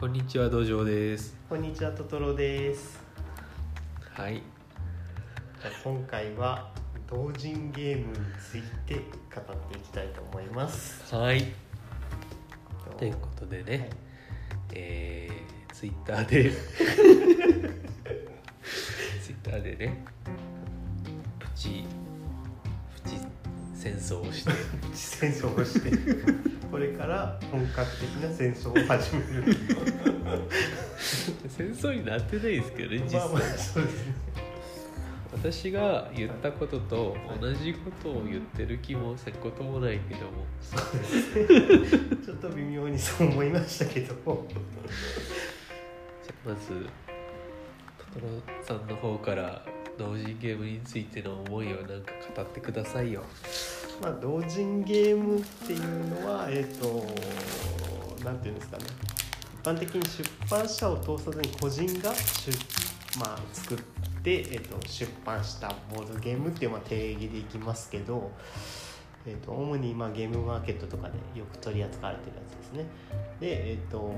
こんにちは道場です。こんにちはトトロです。はい。じゃあ今回は同人ゲームについて語っていきたいと思います。はい。ということでね、はい。えー、ツイッターで ツイッターでねプチプチ戦争をして。戦争をしてこれから本格的な戦争を始める。戦争になってないですけどね実際、まあまあそうですね。私が言ったことと同じことを言ってる気もせんこともないけども。そうですね。ちょっと微妙にそう思いましたけどじゃあまずトトロさんの方から同人ゲームについての思いをなんか語ってくださいよまあ同人ゲームっていうのはえっ、となんていうんですかね。一般的に出版社を通さずに個人が出、まあ、作って、えー、と出版したボードゲームっていうまあ定義でいきますけど、えー、と主にまあゲームマーケットとかでよく取り扱われてるやつですね。で、えー、と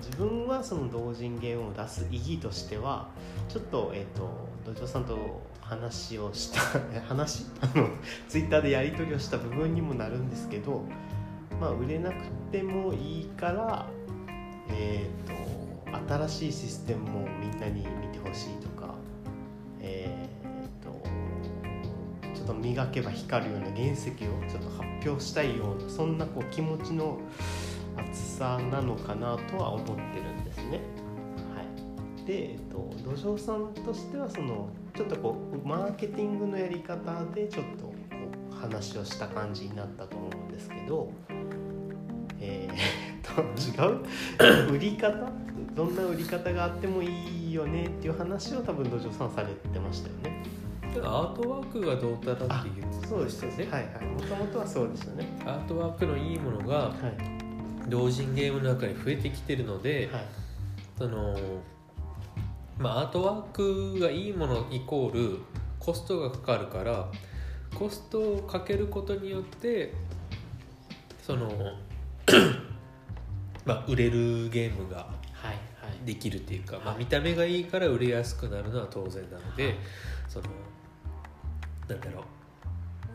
自分はその同人ゲームを出す意義としてはちょっと,、えー、と土壌さんと話をした 話？あのツイッターでやり取りをした部分にもなるんですけど、まあ、売れなくてもいいから、えー、と新しいシステムもみんなに見てほしいとか、えー、とちょっと磨けば光るような原石をちょっと発表したいようなそんなこう気持ちの厚さなのかなとは思ってるんですね。はい、で、と、土壌さんとしてはそのちょっとこうマーケティングのやり方でちょっとこう話をした感じになったと思うんですけど、えー、と違う？売り方？どんな売り方があってもいいよねっていう話を多分土壌さんされてましたよね。アートワークがどうたらって言ってそうでしたよね。はいはい。もともとはそうでしたね。アートワークのいいものがはい同人ゲームの中に増えてきてるので、はいそのまあアートワークがいいものイコールコストがかかるからコストをかけることによってその まあ売れるゲームがはいはい。できるっていうか、まあ、はい見た目がいいから売れやすくなるのは当然なので、はい。そのなんだろう。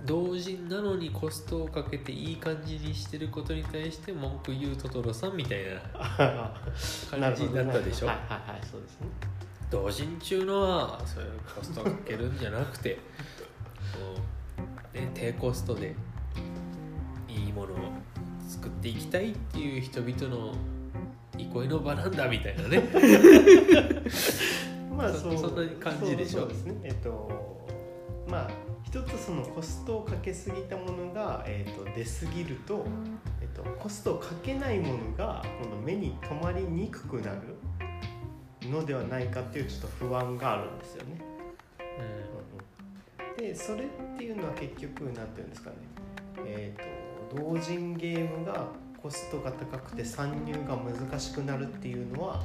同人なのにコストをかけていい感じにしてることに対して文句言うトトロさんみたいな 感じだったでしょ？はいはいはい。そうですね。同人中のはそういうコストをかけるんじゃなくてこう、ね、低コストでいいものを作っていきたいっていう人々の憩いの場なんだみたいなね。まあそそんな感じでしょ？そうです。ね。えっとまあ一つそのコストをかけすぎたものがえっと出すぎるとえっとコストをかけないものがこの目に留まりにくくなるのではないかっていうちょっと不安があるんですよね。うでそれっていうのは結局何て言うんですかね。えー、と同人ゲームがコストが高くて参入が難しくなるっていうのは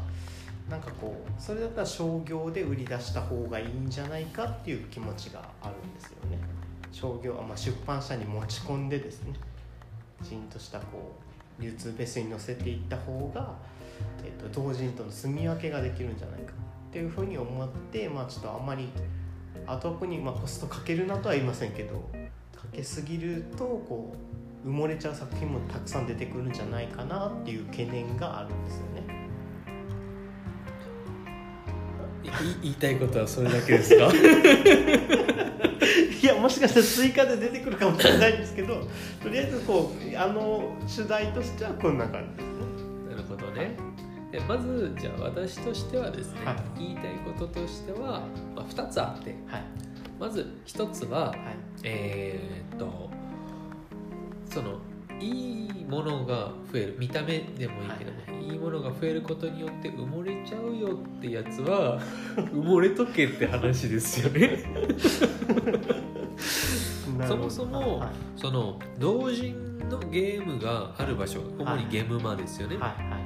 なんかこうそれだったら商業で売り出した方がいいんじゃないかっていう気持ちがあるんですよね。商業、あまあ、出版社に持ち込んでですねきちんとしたこう流通ベースに乗せていった方が、えー、と同人との住み分けができるんじゃないかっていうふうに思ってまあちょっとあんまりアートワークにまあコストかけるなとは言いませんけどかけすぎるとこう埋もれちゃう作品もたくさん出てくるんじゃないかなっていう懸念があるんですよね。言いたいことはそれだけですか？いやもしかしたら追加で出てくるかもしれないんですけどとりあえずこうあの主題としてはこんな感じですでまずじゃあ私としてはですね、はい。言いたいこととしては、まあ、2つあって。はい。まず1つははい。えーっとそのいいものが増える。見た目でもいいけども、い、いものが増えることによって埋もれちゃうよってやつは 埋もれとけって話ですよね。そもそも、はい。その同人のゲームがある場所主にゲームマですよね、はい。はい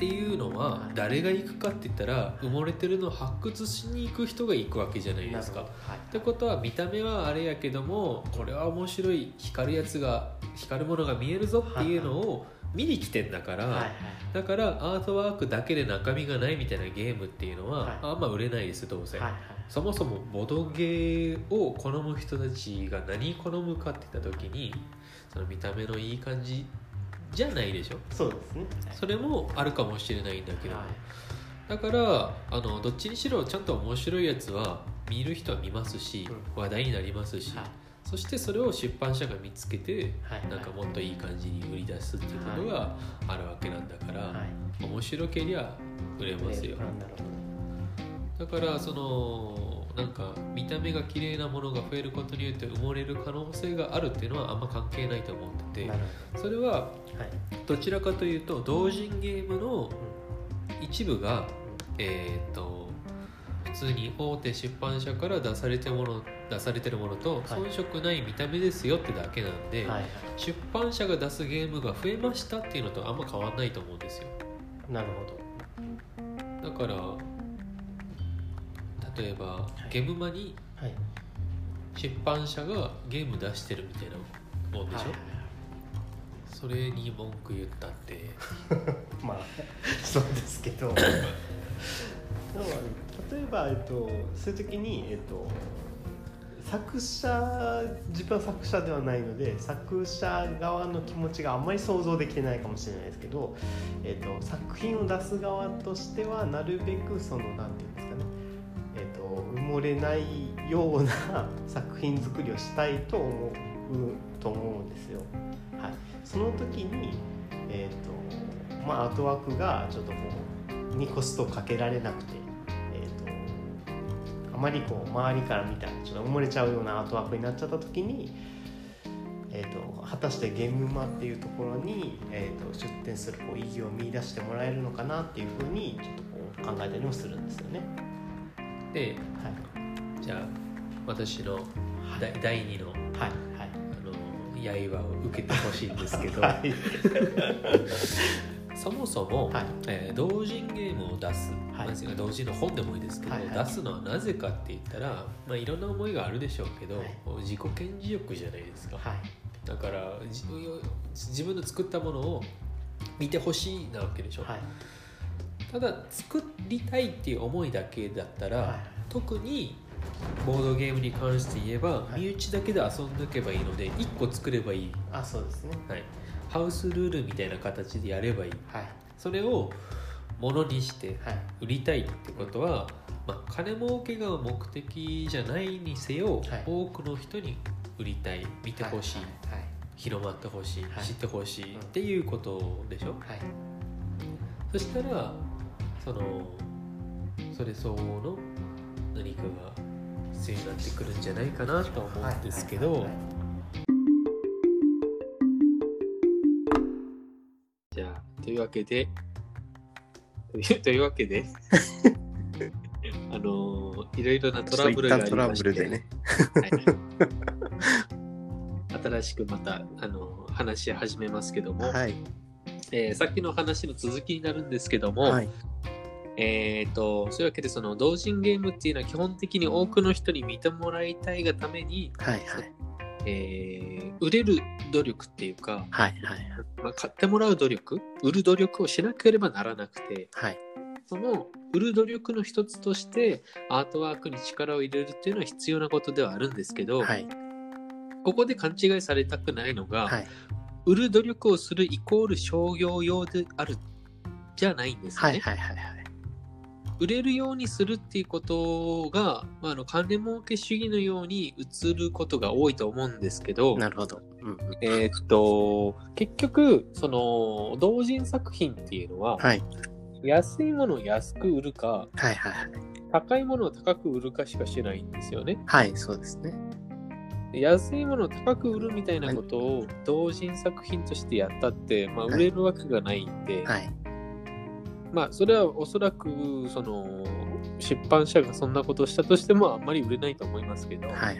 っていうのははい誰が行くかって言ったら埋もれてるのを発掘しに行く人が行くわけじゃないですか。はい。ってことは見た目はあれやけどもこれは面白い光るやつが光るものが見えるぞっていうのを見に来てんだから、はいはいだからアートワークだけで中身がないみたいなゲームっていうのは、はい。あんま売れないですどうせ、はいそもそもボドゲーを好む人たちが何好むかって言った時にその見た目のいい感じじゃないでしょ？そうですね。それもあるかもしれないんだけど、はい。だからあのどっちにしろちゃんと面白いやつは見る人は見ますし、話題になりますし、はい。そしてそれを出版社が見つけてはい。なんかもっといい感じに売り出すっていうことがあるわけなんだから、はい。面白けりゃ売れますよ。だからそのなんか見た目が綺麗なものが増えることによって埋もれる可能性があるっていうのはあんま関係ないと思っててそれはほどちらかというと同人ゲームの一部がえっ、と普通に大手出版社から出されてもの出されてるものとはい。遜色ない見た目ですよってだけなんで、はいはい。出版社が出すゲームが増えましたっていうのとあんま変わんないと思うんですよ。なるほど。だから例えば、い。ゲームマにはい。出版社がゲーム出してるみたいなもんでしょ、はいそれに文句言ったって。まあそうですけど。例えば、えっと、そういう時に、えっと、作者自分は作者ではないので作者側の気持ちがあんまり想像できてないかもしれないですけど、えっと、作品を出す側としてはなるべくそのなんていうんですかね、えっと、埋もれないような作品作りをしたいと思うと思うんですよ。はい、その時に、えーとまあ、アートワークがちょっとこうにコストをかけられなくて、えー、とあまりこう周りから見たらちょっと埋もれちゃうようなアートワークになっちゃった時に、えー、と果たしてゲームマっていうところに、えー、と出店するこう意義を見出してもらえるのかなっていうふうにちょっとこう考えたりもするんですよね。ではい。じゃあ私の第第2のはいはい。あの刃を受けてほしいんですけど、はい。そもそも、はい。えー同人ゲームを出す、はい。まあ同人の本でもいいですけど、はいはい。出すのはなぜかって言ったら、まあ、いろんな思いがあるでしょうけど、はい。自己顕示欲じゃないですか、はい。だから自分を自分の作ったものを見てほしいなわけでしょ、はいただ作りたいっていう思いだけだったら、はい。特にボードゲームに関して言えば、はい。身内だけで遊んでおけばいいので1個作ればいい、あそうですね。はい、ハウスルールみたいな形でやればいい。はい。それをものにしてはい。売りたいってことは、まあ、金儲けが目的じゃないにせよ、はい。多くの人に売りたい。見てほしい、広まってほしい、はい。知ってほしい。うん。っていうことでしょ、はい。そしたらそのそれ相応の何かが必要になってくるんじゃないかなと思うんですけど、じゃあというわけでというというわけで あのいろいろなトラブルがありましてね。はい、新しくまたあの話し始めますけども、はい。えーさっきの話の続きになるんですけども、はい。えー、とそういうわけでその同人ゲームっていうのは基本的に多くの人に見てもらいたいがために、はい。はい。えー売れる努力っていうか、はい。まあ、買ってもらう努力売る努力をしなければならなくてはい。その売る努力の一つとしてアートワークに力を入れるっていうのは必要なことではあるんですけど、はい。ここで勘違いされたくないのが、はい。売る努力をするイコール商業用であるじゃないんですよね。はい。はい。はい。売れるようにするっていうことが、まあ、あの金儲け主義のように映ることが多いと思うんですけど、なるほど。うん。えーっと結局その同人作品っていうのは、はい。安いものを安く売るかはい。はい。高いものを高く売るかしかしないんですよね。はい。そうですね。で安いものを高く売るみたいなことを同人作品としてやったって、まあ、はい売れるわけがないんで、はい。まあそれはおそらくその出版社がそんなことをしたとしてもあんまり売れないと思いますけど、はい。はい。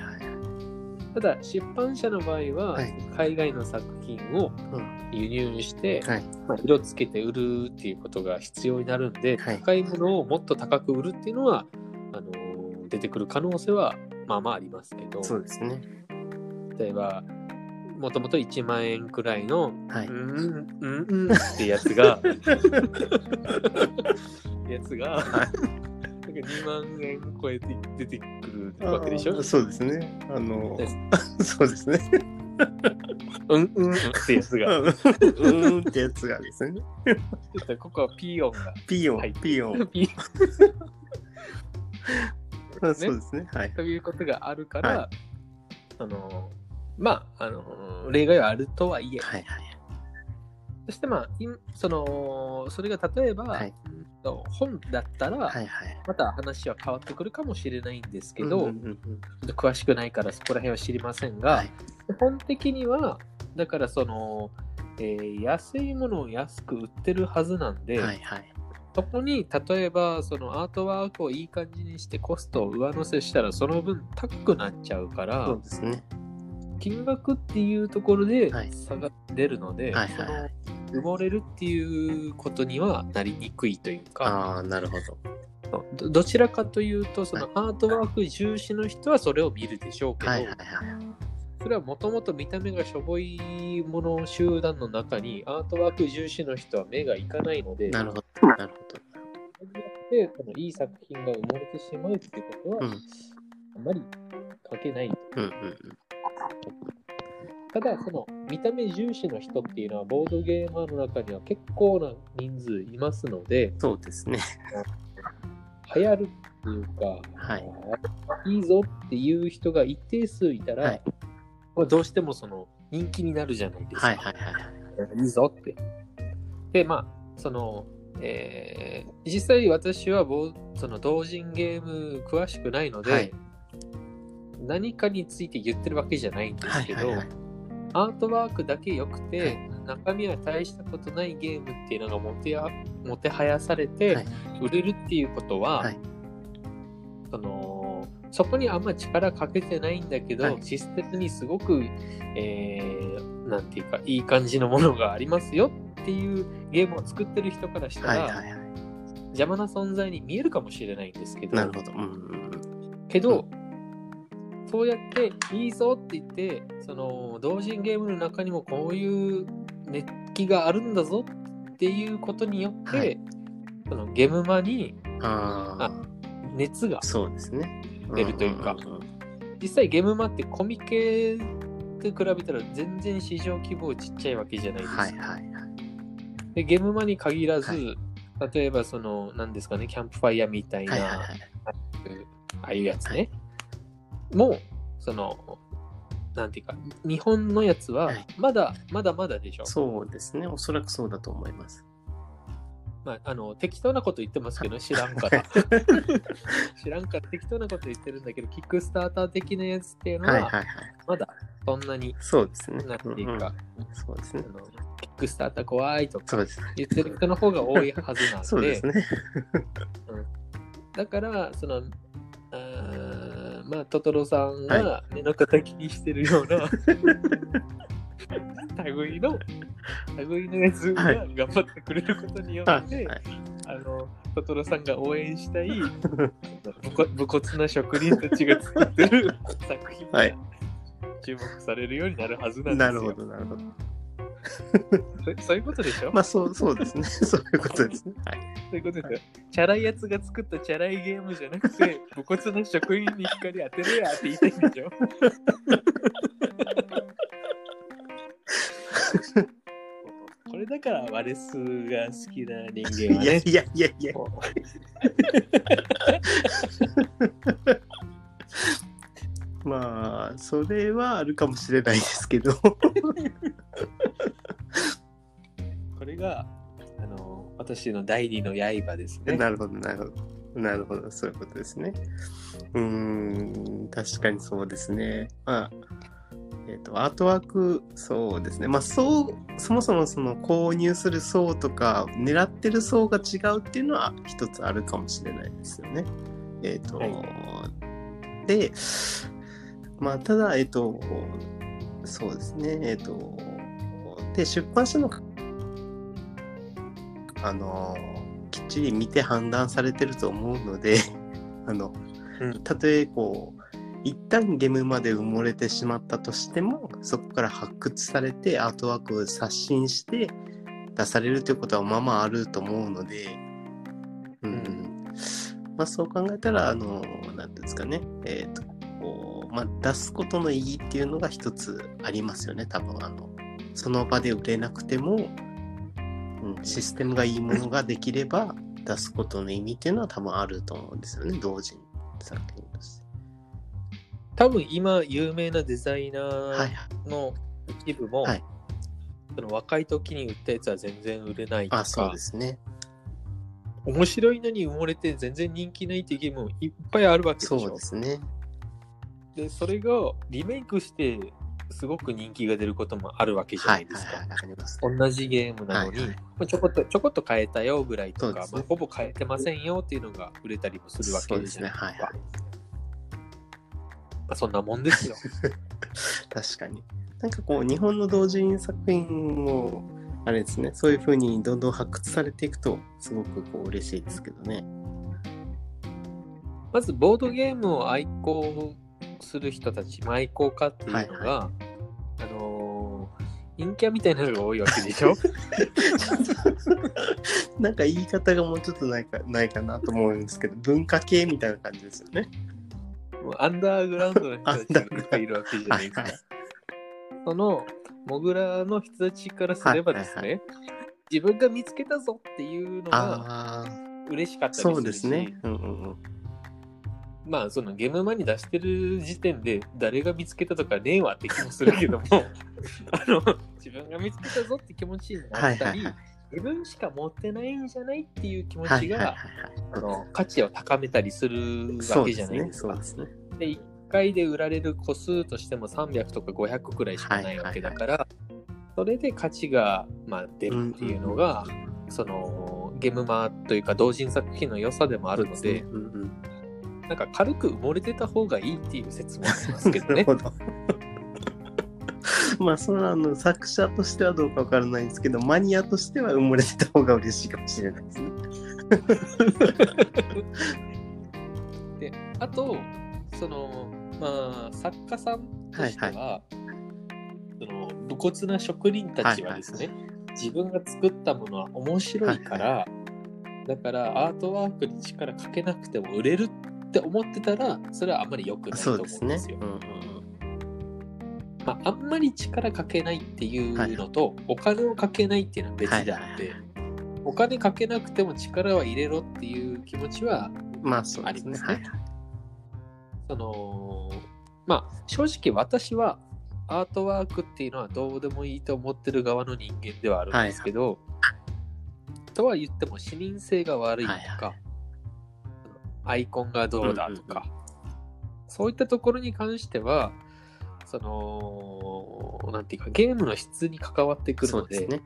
ただ出版社の場合ははい海外の作品をうん輸入して、はい。まあ、色つけて売るっていうことが必要になるんで、はい高いものをもっと高く売るっていうのはあの出てくる可能性はまあまあありますけどそうですね。例えばもともと1万円くらいの、はいうん、うん、うんってやつが、やつが、なんか2万円超えて出てくるわけでしょ？そうですね。あのそうですね。うん、うんってやつが。うんってやつがですね。ちょっとここはピー音が。ピヨン、はいピヨン。ピーあ そうですね。はい。ということがあるから、はあの、まあ、あの、例外はあるとはいえ、はいはい。そしてまあ、いその、それが例えば、はい本だったら、はいはい。また話は変わってくるかもしれないんですけど、うんうんうんちょっと詳しくないからそこら辺は知りませんが、はい基本的には、だからその、えー安いものを安く売ってるはずなんで、はいはい。そこに例えばそのアートワークをいい感じにしてコストを上乗せしたらその分高くなっちゃうから、そうですね。金額っていうところではい差が出るので、はいはいはい。埋もれるっていうことにはなりにくいというか、ああ、なるほど。どどちらかというとそのアートワーク重視の人はそれを見るでしょうけど、はいはいはい。それはもともと見た目がしょぼいもの集団の中にアートワーク重視の人は目がいかないので、なるほど。なるほそれによってそのいい作品が埋もれてしまうってことは、うんあまり書けない。ど。うんうんうん。ただ、その見た目重視の人っていうのは、ボードゲーマーの中には結構な人数いますので、そうですね。流行るっていうか、はいいいぞっていう人が一定数いたら、はいまあどうしてもその人気になるじゃないですか。はいはいはい。いいぞって。で、まあ、その、えー実際私はボーその同人ゲーム詳しくないので、はい何かについて言ってるわけじゃないんですけど、はいはいはい。アートワークだけ良くて、はい中身は大したことないゲームっていうのがもてやもてはやされて、はい売れるっていうことは、はいそのそこにあんま力かけてないんだけど、はいシステムにすごく、えーなんていうかいい感じのものがありますよっていうゲームを作ってる人からしたら、はいはいはい。邪魔な存在に見えるかもしれないんですけどなるほど。うんうんうん。そうやっていいぞって言ってその同人ゲームの中にもこういう熱気があるんだぞっていうことによって、はいそのゲームマにああ、熱が。出るというかんんん実際ゲームマってコミケと比べたら全然市場規模ちっちゃいわけじゃないですか。はいはいはい。でゲームマに限らず、はい例えばその何ですかねキャンプファイヤーみたいな、はいはいはい。ああいうやつね、もうそのなんていうか日本のやつははいまだ、まだまだでしょ、そうですね。おそらくそうだと思います。まあ、あの適当なこと言ってますけど知らんから 知らんから適当なこと言ってるんだけどキックスターター的なやつっていうのは。まだそんなにそうですね。なんていうか、うんうんそうですねキックスターター怖いとかそうです。言ってる人の方が多いはずなんで そうですね。だからそのまあトトロさんはが目の敵にしてるような、類の類のやつがはい頑張ってくれることによって、はいはいあのトトロさんが応援したい 武骨な職人たちが作ってる作品がはい注目されるようになるはずなんですよ。なるほど、なるほど。そそういうことでしょ、まあ、そう、そうですね。そういうことですね。はい。そういうことですよ。チャラいやつが作ったチャラいゲームじゃなくて、武骨な職員に光当てるやって言いたいんでしょ？これだからワレスが好きな人間はいね。やいやいやいや。も まあ、それはあるかもしれないですけど。があの私の第二の刃ですね。なるほど、なるほど。なるほど、そういうことですね。うーん、確かにそうですね。まあ、えっ、と、アートワーク、そうですね。まあ、そう、そもそもその購入する層とか、狙ってる層が違うっていうのは一つあるかもしれないですよね。えっ、と、はで、まあ、ただ、えっ、と、そうですね。えっ、と、で、出版社のあのきっちり見て判断されてると思うので あの、うん。たとえこう、一旦ゲームまで埋もれてしまったとしてもそこから発掘されてアートワークを刷新して出されるということはまあまああると思うので、うん。まあ、そう考えたらあの何ていうんですかね。えっ、とこう、まあ、出すことの意義っていうのが一つありますよね多分。あのその場で売れなくても、うん、システムがいいものができれば出すことの意味っていうのは多分あると思うんですよね同時に作品として。多分今有名なデザイナはいーの一部も、はいその若い時に売ったやつは全然売れないとあそうかですね。面白いのに埋もれて全然人気ないっていうゲームもいっぱいあるわけでしょそうですね。でそれがリメイクしてすごく人気が出ることもあるわけじゃはないいですか。同じゲームなのに、はいはいまあちょこっとちょこっと変えたよぐらいとか、ねまあ、ほぼ変えてませんよっていうのが売れたりもするわけですね。じゃないですかはいはい。まあ、そんなもんですよ 確かに。なんかこう日本の同人作品もあれですねそういう風にどんどん発掘されていくとすごくこう嬉しいですけどね。まずボードゲームを愛好する人たち、まあ愛好家っていうのが、はいあのー陰キャみたいなのが多いわけでしょ？なんか言い方がもうちょっとないかないかなと思うんですけど文化系みたいな感じですよね。もうアンダーグラウンドの人たちがいるわけじゃないですか。はいはいそのモグラの人たちからすればですね、はい自分が見つけたぞっていうのが嬉しかったりするしそうですね。うんうんうん。まあそのゲームマに出してる時点で誰が見つけたとかねえわって気もするけども あの自分が見つけたぞって気持ちになったり、はいはいはい自分しか持ってないんじゃないっていう気持ちがあの価値を高めたりするい。わけじゃないですか。ですね。で1回で売られる個数としても300とか500くらいしかないわけだから、それで価値が、まあ、出るっていうのが、そのゲームマというか同人作品の良さでもあるので、うんうん。なんか軽く埋もれてた方がいいっていう説もありますけどなるね。ほど。まあそのあの作者としてはどうかわからないんですけどマニアとしては埋もれてた方が嬉しいかもしれないですね。であとそのまあ作家さんとしては、はその武骨な職人たちはですね、自分が作ったものは面白いから、だからアートワークに力かけなくても売れるって思ってたらそれはあんまり良くないと思うんでですよ。すね。うんうんまあ、あんまり力かけないっていうのと、お金をかけないっていうのは別であって、はいはいお金かけなくても力は入れろっていう気持ちはあそうですね。ありますねはいはい。そのまあ正直私はアートワークっていうのはどうでもいいと思ってる側の人間ではあるんですけど、とは言っても視認性が悪いとか、はいはアイコンがどうだとか、うんそういったところに関してはそのなんていうかゲームの質に関わってくるのでそうですね。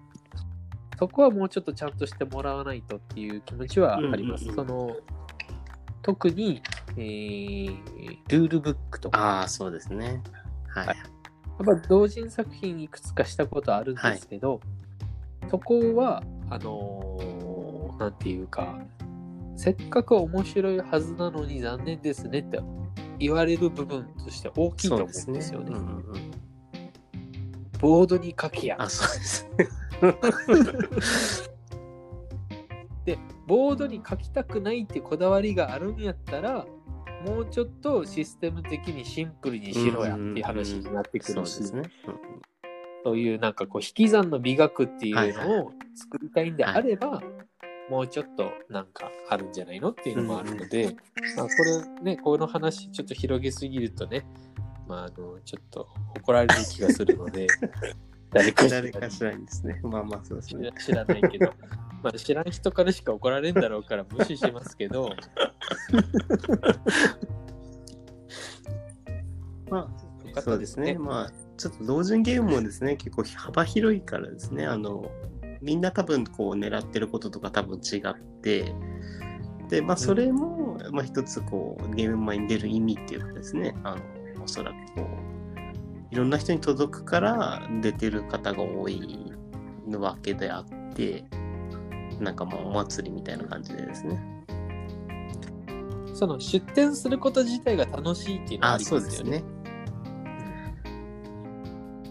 そこはもうちょっとちゃんとしてもらわないとっていう気持ちはあります。その特に、えールールブックとか、ああそうですね。はい。はいやっぱ同人作品いくつかしたことあるんですけど、そこは、あのーなんていうか、せっかく面白いはずなのに残念ですねって言われる部分として大きいと思うんですよね。うんうんうんボードに書きや。あそうです。で、ボードに書きたくないってこだわりがあるんやったら、もうちょっとシステム的にシンプルにしろやっていう話になってくるし、そうですね。そういうなんかこう引き算の美学っていうはいはのを作りたいんであれば、もうちょっとなんかあるんじゃないのっていうのもあるので、まあ、これね、この話ちょっと広げすぎるとね、まあ、あのちょっと怒られる気がするので、誰かしらに誰かしらにですね。まあまあそうですね。知らないけど、まあ、知らん人からしか怒られんだろうから無視しますけど、まよあかったですすそうでね。ね。まあちょっと同人ゲームもですね結構幅広いからですねあのみんな多分こう狙ってることとか多分違ってでまあそれも、まあ一つこうゲーム前に出る意味っていうかですねあのおそらくこういろんな人に届くから出てる方が多いわけであってなんかもうお祭りみたいな感じでですねその出店すること自体が楽しいっていうのはあありそうですますよね。ね。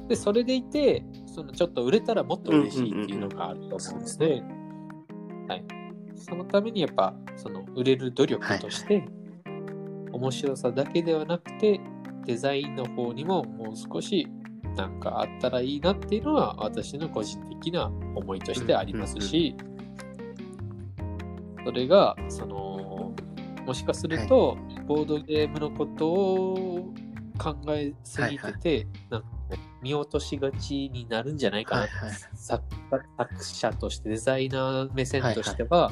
で、それでいて、そのちょっと売れたらもっと嬉しいっていうのがあると思うんですね。はい。そのためにやっぱ、その売れる努力として、面白さだけではなくて、デザインの方にももう少しなんかあったらいいなっていうのは私の個人的な思いとしてありますし、それが、その、もしかすると、ボードゲームのことを考えすぎてて、なんか見落としがちになるんじゃないかな、はいはい。作作者としてデザイナー目線としては、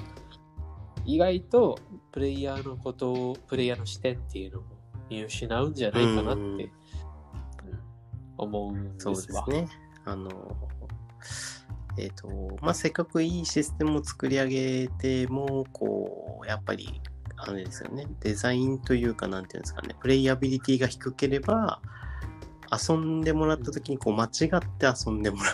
意外とプレイヤーのことをプレイヤーの視点っていうのを見失うんじゃないかなって、うんうん思うんそうでわ。ですすね。あの、えっ、と、まあ、せっかくいいシステムを作り上げても、こう、やっぱり、あれですよね、デザインというか、なんていうんですかね、プレイアビリティが低ければ、遊んでもらった時にこう間違って遊んでもら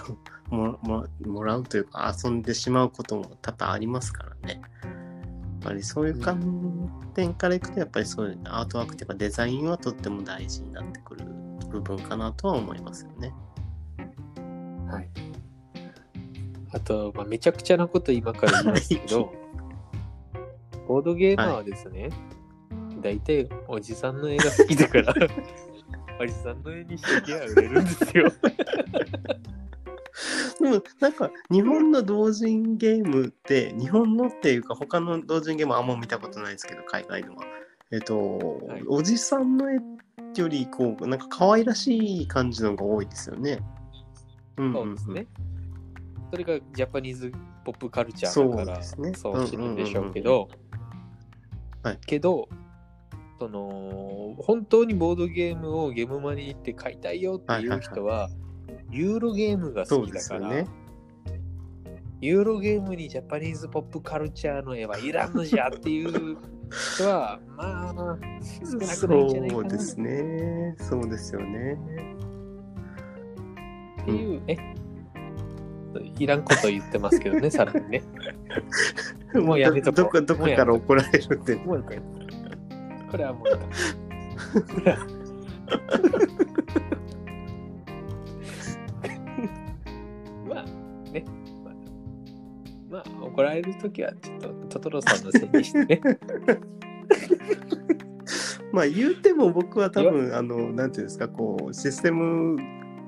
うもももらうというか遊んでしまうことも多々ありますからね。やっぱりそういう観点からいくとやっぱりそういうアートワークというかデザインはとっても大事になってくる部分かなとは思いますよね。はい。あと、まあ、めちゃくちゃなこと今から言いますけど、ボードゲーマーはですね、大体おじさんの絵が好きだから、おじさんの絵にしてきゃ売れるんですよ。でもなんか日本の同人ゲームって日本のっていうか他の同人ゲームはあんま見たことないですけど海外のは。えっと、はいおじさんの絵よりこうなんか可愛らしい感じのが多いですよね。うんそうですね。それがジャパニーズポップカルチャーだからそうですねそうしてるんでしょうけど、はいけど、その本当にボードゲームをゲームマに行って買いたいよっていう人は、ユーロゲームがそう好きだから、ですよね。ユーロゲームにジャパニーズポップカルチャーの絵はいらんのじゃっていう人は、まあ、少なくないんじゃないかなっそうですね。そうですよね。ていう、え？いらんこと言ってますけどね、さらにね。もうやめとこうどこどこから怒られるって。もう一回。これはもうまあね、まあ、まあ、怒られるときはちょっとトトロさんのせいにしてね。まあ言うても僕は多分あのなんていうんですかこうシステム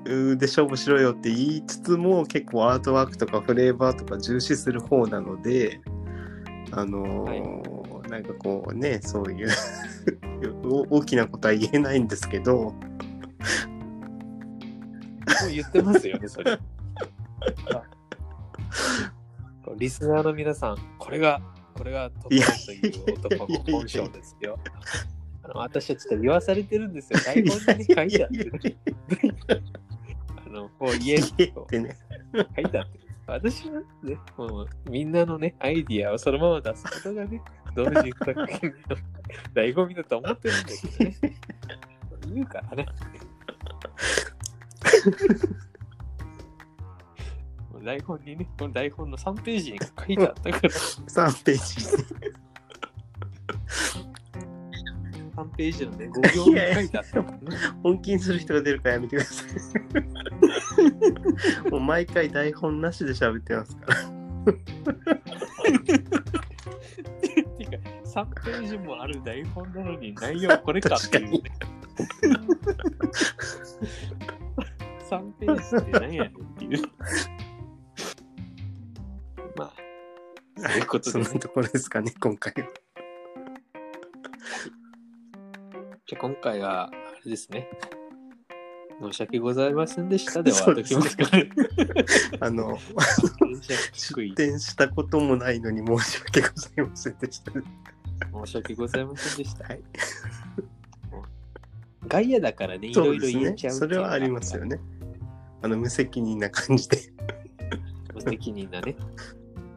で勝負しろよって言いつつも結構アートワークとかフレーバーとか重視する方なのであのーなんかこうねそういうお大きなことは言えないんですけどもう言ってますよね、それ。リスナーの皆さん、これが、これがトトロという男の本性ですよ。あの私はちょっと言わされてるんですよ。台本にね書いてあってね。あの、こう言えってね書いてあって。私はね、もうみんなのね、アイディアをそのまま出すことがね、同時作品の醍醐味だと思ってるんだけどね。言うからね。もう台本にね、この台本の3ページに書いてあったから、3ページ3ページのね、5行に書いてあったからね。本気にする人が出るからやめてくださいもう毎回台本なしで喋ってますからてか、3ページもある台本なのに内容これかっていう、ね。3ページって何やねんっていう。まあ、そういうことそんな、ところですかね今回はじゃあ今回は、あれですね。申し訳ございませんでした で終わっときますかね。あの 出展したこともないのに申し訳ございませんでした。申し訳ございませんでした。はい、外野だからね、いろいろそうですね言えちゃう。それはありますよ。ね。あの無責任な感じで。無責任なね。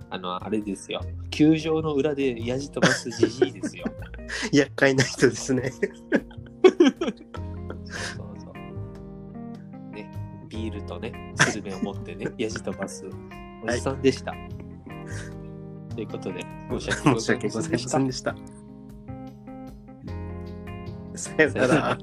あの、あれですよ。球場の裏でヤジ飛ばすじじいですよ。厄介な人ですね。そうそう。ビールとね、スルメを持ってね、やじ飛ばすおじさんでした。はい、ということで、申し訳ございませんでした。さよなら。